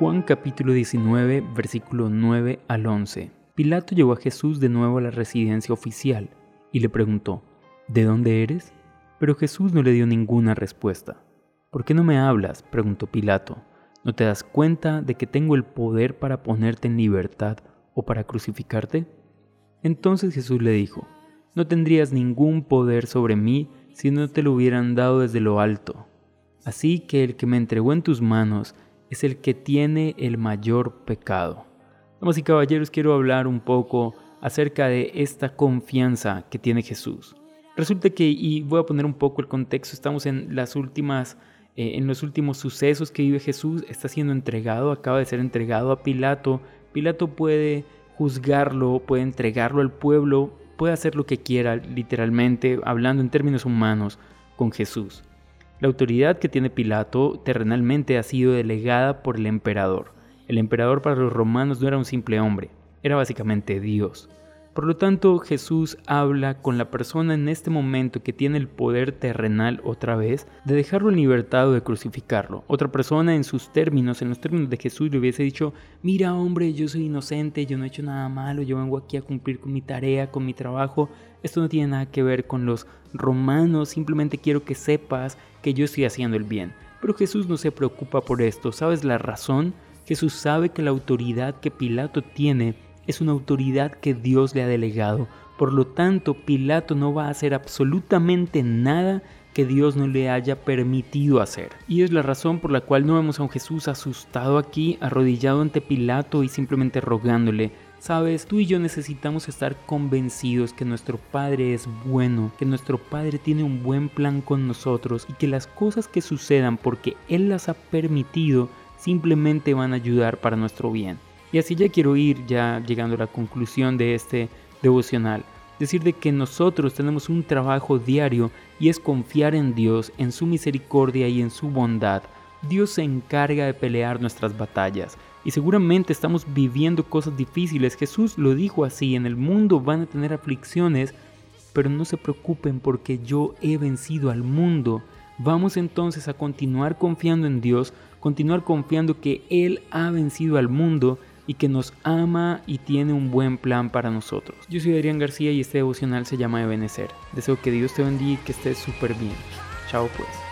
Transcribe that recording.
Juan capítulo 19, versículo 9 al 11. Pilato llevó a Jesús de nuevo a la residencia oficial y le preguntó, ¿De dónde eres? Pero Jesús no le dio ninguna respuesta. ¿Por qué no me hablas? preguntó Pilato. ¿No te das cuenta de que tengo el poder para ponerte en libertad o para crucificarte? Entonces Jesús le dijo, No tendrías ningún poder sobre mí si no te lo hubieran dado desde lo alto. Así que el que me entregó en tus manos es el que tiene el mayor pecado. Damas y caballeros, quiero hablar un poco acerca de esta confianza que tiene Jesús. Resulta que, y voy a poner un poco el contexto, estamos en las últimas, eh, en los últimos sucesos que vive Jesús, está siendo entregado, acaba de ser entregado a Pilato. Pilato puede juzgarlo, puede entregarlo al pueblo, puede hacer lo que quiera, literalmente, hablando en términos humanos, con Jesús. La autoridad que tiene Pilato terrenalmente ha sido delegada por el emperador. El emperador para los romanos no era un simple hombre, era básicamente Dios. Por lo tanto, Jesús habla con la persona en este momento que tiene el poder terrenal otra vez de dejarlo en libertad o de crucificarlo. Otra persona en sus términos, en los términos de Jesús, le hubiese dicho, mira hombre, yo soy inocente, yo no he hecho nada malo, yo vengo aquí a cumplir con mi tarea, con mi trabajo. Esto no tiene nada que ver con los romanos, simplemente quiero que sepas que yo estoy haciendo el bien. Pero Jesús no se preocupa por esto. ¿Sabes la razón? Jesús sabe que la autoridad que Pilato tiene es una autoridad que Dios le ha delegado. Por lo tanto, Pilato no va a hacer absolutamente nada que Dios no le haya permitido hacer. Y es la razón por la cual no vemos a un Jesús asustado aquí, arrodillado ante Pilato y simplemente rogándole, Sabes, tú y yo necesitamos estar convencidos que nuestro Padre es bueno, que nuestro Padre tiene un buen plan con nosotros y que las cosas que sucedan porque Él las ha permitido simplemente van a ayudar para nuestro bien. Y así ya quiero ir ya llegando a la conclusión de este devocional. Decir de que nosotros tenemos un trabajo diario y es confiar en Dios, en su misericordia y en su bondad. Dios se encarga de pelear nuestras batallas. Y seguramente estamos viviendo cosas difíciles. Jesús lo dijo así, en el mundo van a tener aflicciones, pero no se preocupen porque yo he vencido al mundo. Vamos entonces a continuar confiando en Dios, continuar confiando que Él ha vencido al mundo y que nos ama y tiene un buen plan para nosotros. Yo soy Adrián García y este devocional se llama Ebenecer. Deseo que Dios te bendiga y que estés súper bien. Chao pues.